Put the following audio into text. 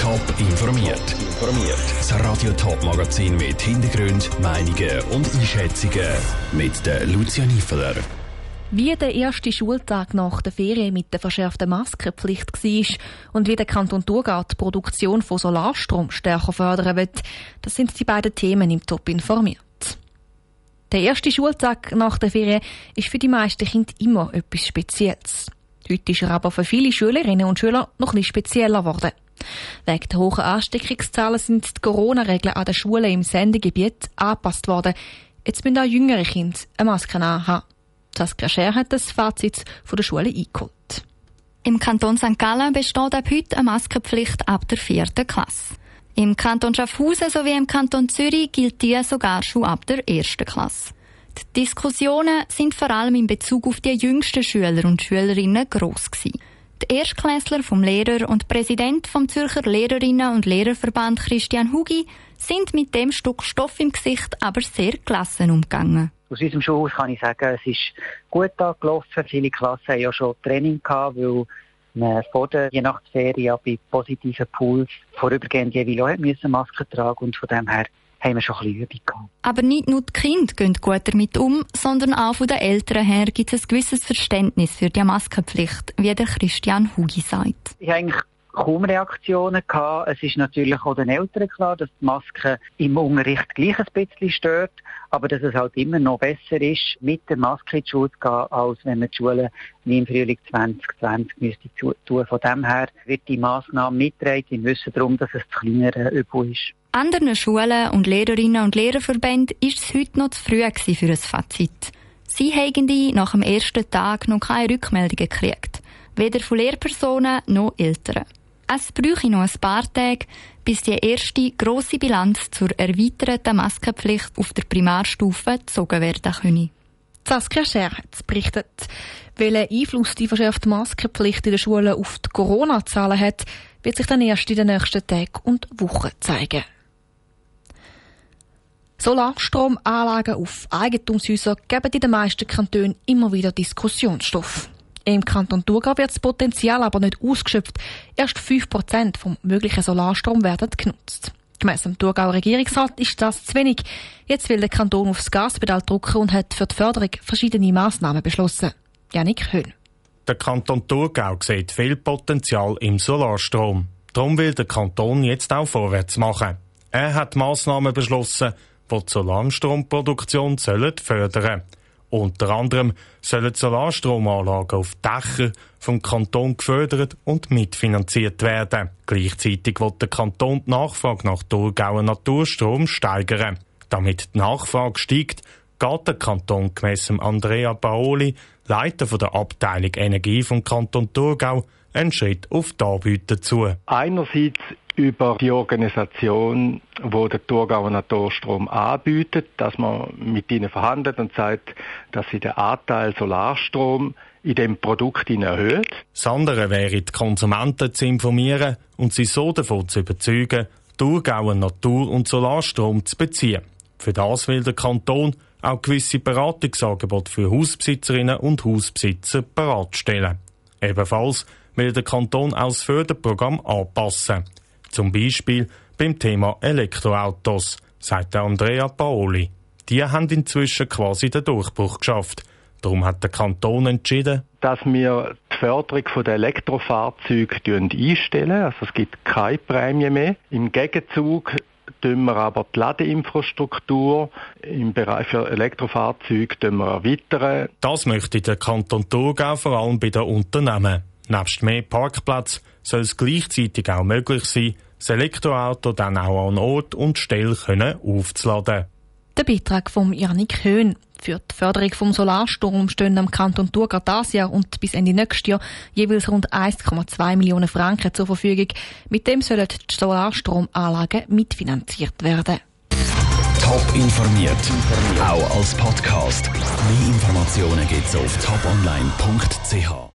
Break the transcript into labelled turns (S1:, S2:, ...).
S1: Top informiert. Informiert. Das Radio Top Magazin mit Hintergrund, Meinungen und Einschätzungen mit der Lucia Niefeler.
S2: Wie der erste Schultag nach der Ferien mit der verschärften Maskenpflicht war und wie der Kanton Thurgau die Produktion von Solarstrom stärker fördern wird, das sind die beiden Themen im Top informiert. Der erste Schultag nach der Ferien ist für die meisten Kinder immer etwas Spezielles. Heute ist er aber für viele Schülerinnen und Schüler noch etwas spezieller geworden. Wegen der hohen Ansteckungszahlen sind die Corona-Regeln an den Schulen im Sendegebiet angepasst worden. Jetzt müssen auch jüngere Kinder eine Maske haben. Saskia Scher hat das Fazit von der Schule eingeholt.
S3: Im Kanton St. Gallen besteht ab heute eine Maskenpflicht ab der vierten Klasse. Im Kanton Schaffhausen sowie im Kanton Zürich gilt die sogar schon ab der ersten Klasse. Die Diskussionen sind vor allem in Bezug auf die jüngsten Schüler und Schülerinnen gross gewesen. Der Erstklässler vom Lehrer und Präsident vom Zürcher Lehrerinnen und Lehrerverband Christian Hugi sind mit dem Stück Stoff im Gesicht aber sehr gelassen umgegangen.
S4: Aus unserem Schulhaus kann ich sagen, es ist gut angelaufen. Viele Klassen haben ja schon Training gehabt, weil man vor der Weihnachtsferien bei positiven Pools vorübergehend jeweils auch Masken tragen und von dem her haben wir schon ein bisschen Übung gehabt.
S3: Aber nicht nur die Kinder gehen gut damit um, sondern auch von den Eltern her gibt es ein gewisses Verständnis für die Maskenpflicht, wie der Christian Hugi sagt.
S4: Ich eigentlich kaum Reaktionen gehabt. Es ist natürlich auch den Eltern klar, dass die Maske im Unterricht gleich ein bisschen stört, aber dass es halt immer noch besser ist, mit der Maske in die Schule zu gehen, als wenn man die Schule wie im Frühling 2020 müsste tun. Von dem her wird die Massnahme mitgetragen im Wissen darum, dass es das kleinere Übel ist.
S3: Anderen Schulen und Lehrerinnen und Lehrerverbänden ist es heute noch zu früh für ein Fazit. Sie haben nach dem ersten Tag noch keine Rückmeldungen gekriegt. Weder von Lehrpersonen noch Eltern. Es bräuchte noch ein paar Tage, bis die erste grosse Bilanz zur erweiterten Maskenpflicht auf der Primarstufe gezogen werden könne.
S2: Saskia Scher hat berichtet. Welchen Einfluss die verschärfte Maskenpflicht in den Schulen auf die Corona-Zahlen hat, wird sich dann erst in den nächsten Tagen und Wochen zeigen. Solarstromanlagen auf Eigentumshäusern geben in den meisten Kantonen immer wieder Diskussionsstoff. Im Kanton Thurgau wird das Potenzial aber nicht ausgeschöpft. Erst 5% vom möglichen Solarstrom werden genutzt. Gemäss dem Thurgauer Regierungsrat ist das zu wenig. Jetzt will der Kanton aufs Gaspedal drücken und hat für die Förderung verschiedene Massnahmen beschlossen. Janik Höhn.
S5: Der Kanton Thurgau sieht viel Potenzial im Solarstrom. Darum will der Kanton jetzt auch vorwärts machen. Er hat Massnahmen beschlossen, die die Solarstromproduktion fördern sollen. Unter anderem sollen Solarstromanlagen auf Dächern vom Kanton gefördert und mitfinanziert werden. Gleichzeitig wird der Kanton die Nachfrage nach Thurgauer Naturstrom steigern. Damit die Nachfrage steigt, geht der Kanton gemäss Andrea Paoli, Leiter der Abteilung Energie vom Kanton Thurgau, einen Schritt auf die Anbieter zu.
S6: Einerseits über die Organisation, wo der Thurgauer Naturstrom anbietet, dass man mit ihnen verhandelt und sagt, dass sie den Anteil Solarstrom in dem Produkt erhöht.
S5: Das andere wäre, die Konsumenten zu informieren und sie so davon zu überzeugen, Thurgauer Natur- und Solarstrom zu beziehen. Für das will der Kanton auch gewisse Beratungsangebote für Hausbesitzerinnen und Hausbesitzer bereitstellen. Ebenfalls will der Kanton auch das Förderprogramm anpassen. Zum Beispiel beim Thema Elektroautos, sagt Andrea Paoli. Die haben inzwischen quasi den Durchbruch geschafft. Darum hat der Kanton entschieden,
S6: dass wir die Förderung der Elektrofahrzeuge einstellen. Also es gibt keine Prämie mehr. Im Gegenzug tun wir aber die Ladeinfrastruktur im Bereich für Elektrofahrzeuge erweitern.
S5: Das möchte der Kanton Thurgau vor allem bei den Unternehmen. Nebst mehr Parkplatz soll es gleichzeitig auch möglich sein, das Elektroauto dann auch an Ort und Stelle können aufzuladen.
S2: Der Beitrag von Janik Höhn. Für die Förderung vom Solarstrom stehen am Kanton Thurgau dieses Jahr und bis Ende nächstes Jahr jeweils rund 1,2 Millionen Franken zur Verfügung. Mit dem sollen die Solarstromanlagen mitfinanziert werden.
S1: Top informiert, auch als Podcast. Mehr Informationen gibt's auf toponline.ch.